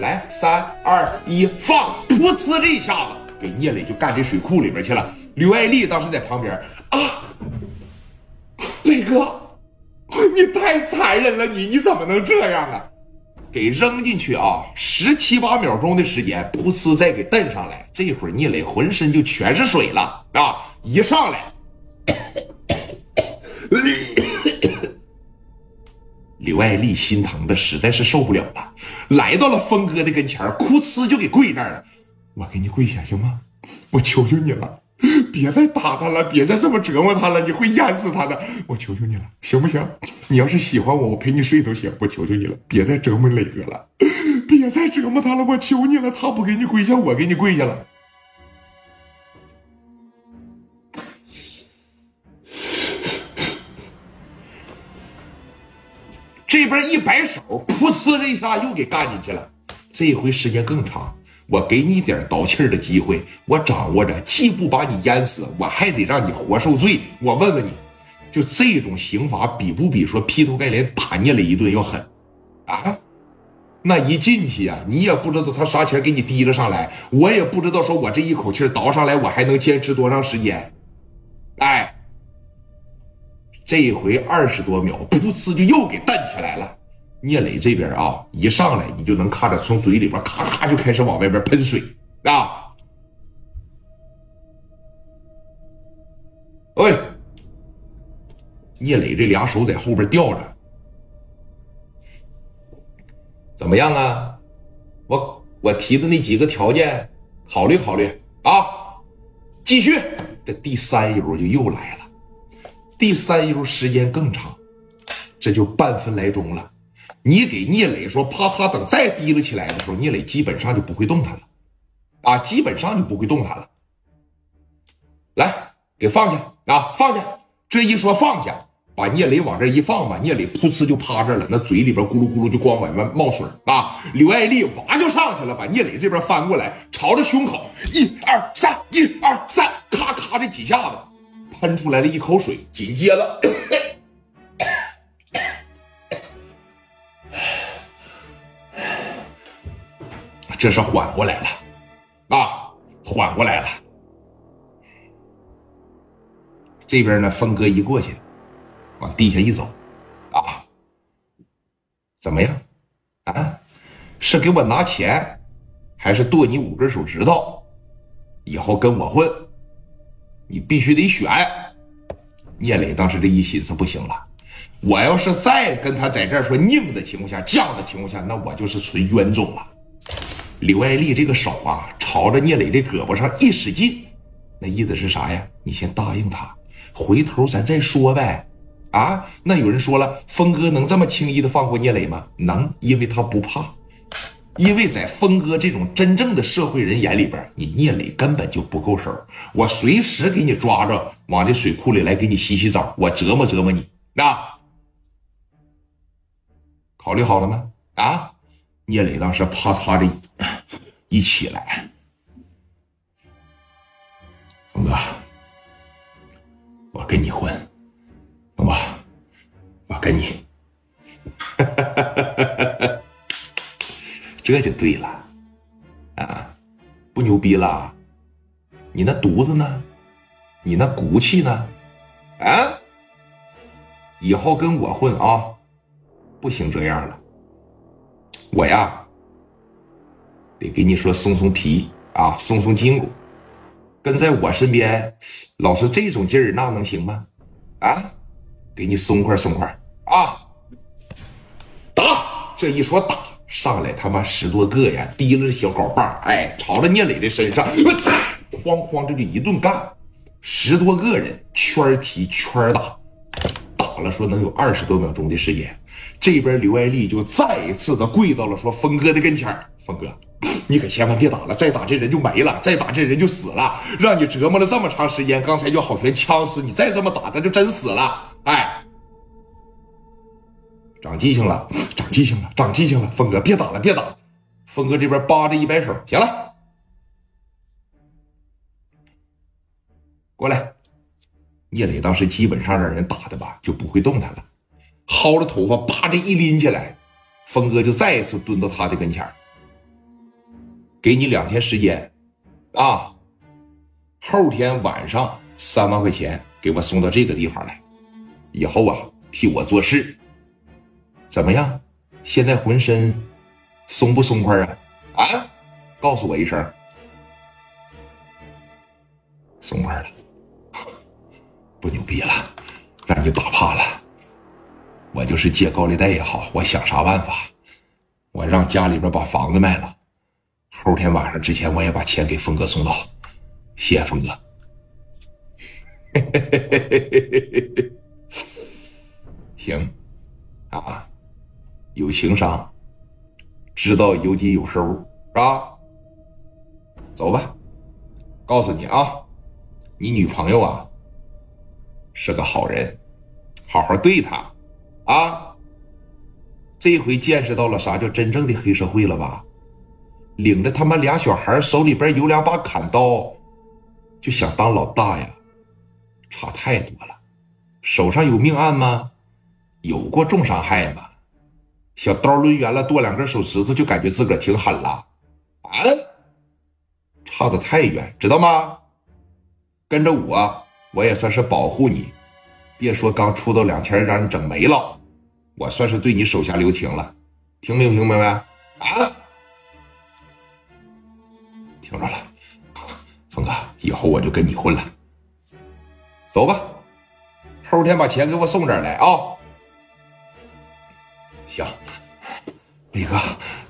来，三二一，放！噗呲这一下子，给聂磊就干这水库里边去了。刘爱丽当时在旁边啊，磊哥，你太残忍了，你你怎么能这样啊？给扔进去啊，十七八秒钟的时间，噗呲再给蹬上来。这会儿聂磊浑身就全是水了啊！一上来，刘爱丽心疼的实在是受不了了，来到了峰哥的跟前，哭呲就给跪那儿了。我给你跪下行吗？我求求你了，别再打他了，别再这么折磨他了，你会淹死他的。我求求你了，行不行？你要是喜欢我，我陪你睡都行。我求求你了，别再折磨磊哥了，别再折磨他了，我求你了。他不给你跪下，我给你跪下了。边一摆手，噗呲这一下又给干进去了。这回时间更长，我给你点倒气儿的机会，我掌握着，既不把你淹死，我还得让你活受罪。我问问你，就这种刑罚比不比说劈头盖脸打你了一顿要狠？啊？那一进去呀，你也不知道他啥钱给你提了上来，我也不知道说我这一口气倒上来，我还能坚持多长时间？哎。这一回二十多秒，噗呲就又给蹬起来了。聂磊这边啊，一上来你就能看着从嘴里边咔咔就开始往外边喷水啊！喂，聂磊这俩手在后边吊着，怎么样啊？我我提的那几个条件，考虑考虑啊！继续，这第三游就又来了。第三游时间更长，这就半分来钟了。你给聂磊说，啪嚓，等再提了起来的时候，聂磊基本上就不会动弹了，啊，基本上就不会动弹了。来，给放下啊，放下！这一说放下，把聂磊往这一放吧，聂磊噗呲就趴这了，那嘴里边咕噜咕噜就光往外冒水啊。刘爱丽哇就上去了，把聂磊这边翻过来，朝着胸口，一二三，一二三，咔咔这几下子。喷出来了一口水，紧接着，这是缓过来了，啊，缓过来了。这边呢，峰哥一过去，往地下一走，啊，怎么样？啊，是给我拿钱，还是剁你五根手指头？以后跟我混？你必须得选。聂磊当时这一寻思，不行了，我要是再跟他在这儿说拧的情况下、犟的情况下，那我就是纯冤种了。刘爱丽这个手啊，朝着聂磊这胳膊上一使劲，那意思是啥呀？你先答应他，回头咱再说呗。啊，那有人说了，峰哥能这么轻易的放过聂磊吗？能，因为他不怕。因为在峰哥这种真正的社会人眼里边，你聂磊根本就不够手我随时给你抓着，往这水库里来给你洗洗澡，我折磨折磨你。那考虑好了吗？啊！聂磊当时啪嚓的一起来，峰哥，我跟你混，懂吧？我跟你。哈哈哈哈这就对了，啊，不牛逼了？你那犊子呢？你那骨气呢？啊！以后跟我混啊，不行这样了。我呀，得给你说松松皮啊，松松筋骨，跟在我身边，老是这种劲儿，那能行吗？啊，给你松快松快啊！打！这一说打。上来他妈十多个呀，提了小镐把，哎，朝着聂磊的身上，我操哐哐这就一顿干，十多个人圈踢圈打，打了说能有二十多秒钟的时间，这边刘爱丽就再一次的跪到了说峰哥的跟前峰哥，你可千万别打了，再打这人就没了，再打这人就死了，让你折磨了这么长时间，刚才就好悬枪死你，再这么打他就真死了，哎。长记性了，长记性了，长记性了！峰哥，别打了，别打了！峰哥这边扒着一摆手，行了，过来。聂磊当时基本上让人打的吧，就不会动弹了，薅着头发，叭的一拎起来，峰哥就再一次蹲到他的跟前给你两天时间，啊，后天晚上三万块钱给我送到这个地方来，以后啊替我做事，怎么样？现在浑身松不松快啊？啊，告诉我一声，松快了，不牛逼了，让你打怕了。我就是借高利贷也好，我想啥办法，我让家里边把房子卖了。后天晚上之前，我也把钱给峰哥送到。谢谢峰哥。行，啊，有情商，知道有紧有收，是吧？走吧。告诉你啊，你女朋友啊是个好人，好好对她啊。这回见识到了啥叫真正的黑社会了吧？领着他妈俩小孩，手里边有两把砍刀，就想当老大呀？差太多了。手上有命案吗？有过重伤害吗？小刀抡圆了，剁两根手指头，就感觉自个儿挺狠了？啊？差的太远，知道吗？跟着我，我也算是保护你。别说刚出道两天让你整没了，我算是对你手下留情了。听没听明白？啊？听着了，峰哥，以后我就跟你混了。走吧，后天把钱给我送这儿来啊！行，李哥，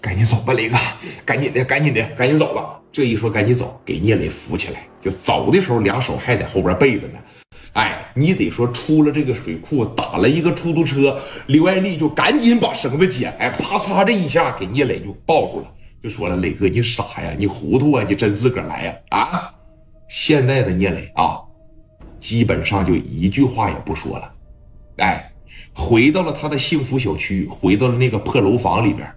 赶紧走吧，李哥，赶紧的，赶紧的，赶紧走吧。这一说赶紧走，给聂磊扶起来。就走的时候，两手还在后边背着呢。哎，你得说出了这个水库，打了一个出租车，刘爱丽就赶紧把绳子解，哎，啪嚓这一下给聂磊就抱住了。就说了，磊哥，你傻呀，你糊涂啊，你真自个儿来呀？啊！现在的聂磊啊，基本上就一句话也不说了，哎，回到了他的幸福小区，回到了那个破楼房里边。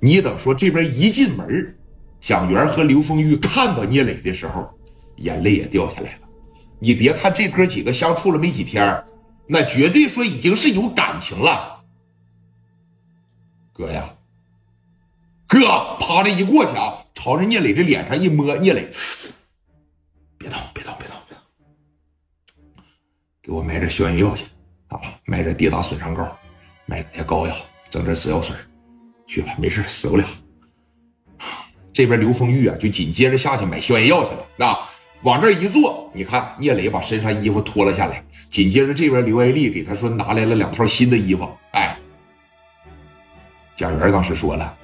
你等说这边一进门，蒋元和刘丰玉看到聂磊的时候，眼泪也掉下来了。你别看这哥几个相处了没几天，那绝对说已经是有感情了，哥呀。哥，啪的一过去啊，朝着聂磊这脸上一摸，聂磊，别动，别动，别动，别动，给我买点消炎药去，买点跌打损伤膏，买点膏药，整点止药水，去吧，没事，死不了。这边刘丰玉啊，就紧接着下去买消炎药去了啊，往这一坐，你看聂磊把身上衣服脱了下来，紧接着这边刘爱丽给他说拿来了两套新的衣服，哎，贾元当时说了。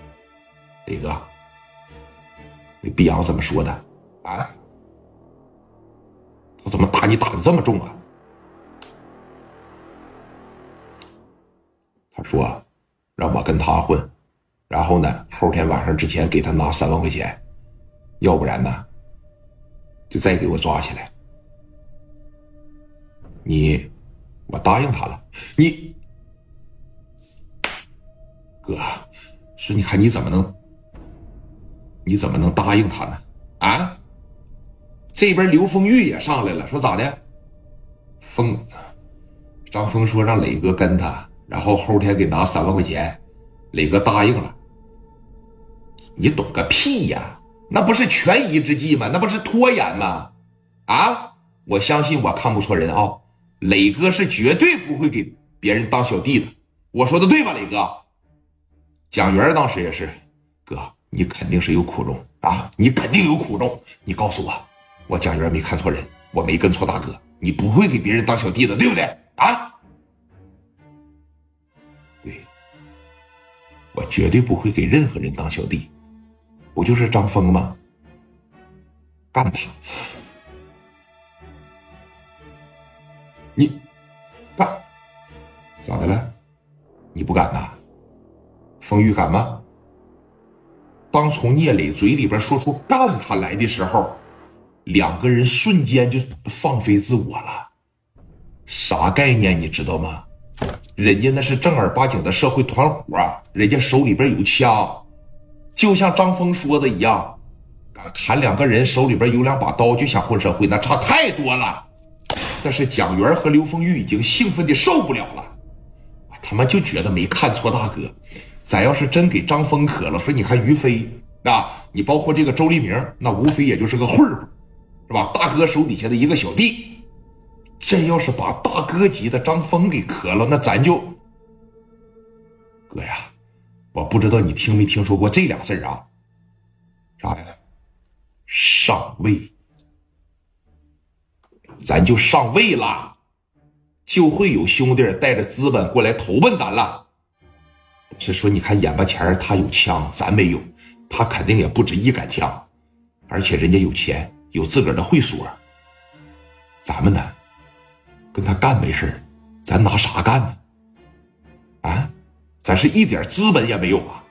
磊哥，那碧阳怎么说的？啊？他怎么打你打的这么重啊？说让我跟他混，然后呢，后天晚上之前给他拿三万块钱，要不然呢，就再给我抓起来。你，我答应他了。你，哥，说你看你怎么能？你怎么能答应他呢？啊！这边刘丰玉也上来了，说咋的？峰，张峰说让磊哥跟他，然后后天给拿三万块钱，磊哥答应了。你懂个屁呀！那不是权宜之计吗？那不是拖延吗？啊！我相信我看不错人啊，磊哥是绝对不会给别人当小弟的。我说的对吧，磊哥？蒋元当时也是，哥。你肯定是有苦衷啊！你肯定有苦衷。你告诉我，我蒋元没看错人，我没跟错大哥。你不会给别人当小弟的，对不对？啊？我绝对不会给任何人当小弟。不就是张峰吗？干他！你干咋的了？你不敢呐？风雨敢吗？当从聂磊嘴里边说出“干他”来的时候，两个人瞬间就放飞自我了。啥概念？你知道吗？人家那是正儿八经的社会团伙，人家手里边有枪，就像张峰说的一样，砍两个人，手里边有两把刀就想混社会，那差太多了。但是蒋元和刘丰玉已经兴奋的受不了了，他们就觉得没看错大哥。咱要是真给张峰磕了，说你看于飞啊，你包括这个周立明，那无非也就是个混混，是吧？大哥手底下的一个小弟，真要是把大哥级的张峰给磕了，那咱就哥呀，我不知道你听没听说过这俩字啊？啥呀？上位，咱就上位了，就会有兄弟带着资本过来投奔咱了。是说，你看眼巴前他有枪，咱没有，他肯定也不止一杆枪，而且人家有钱，有自个儿的会所。咱们呢，跟他干没事咱拿啥干呢？啊，咱是一点资本也没有啊！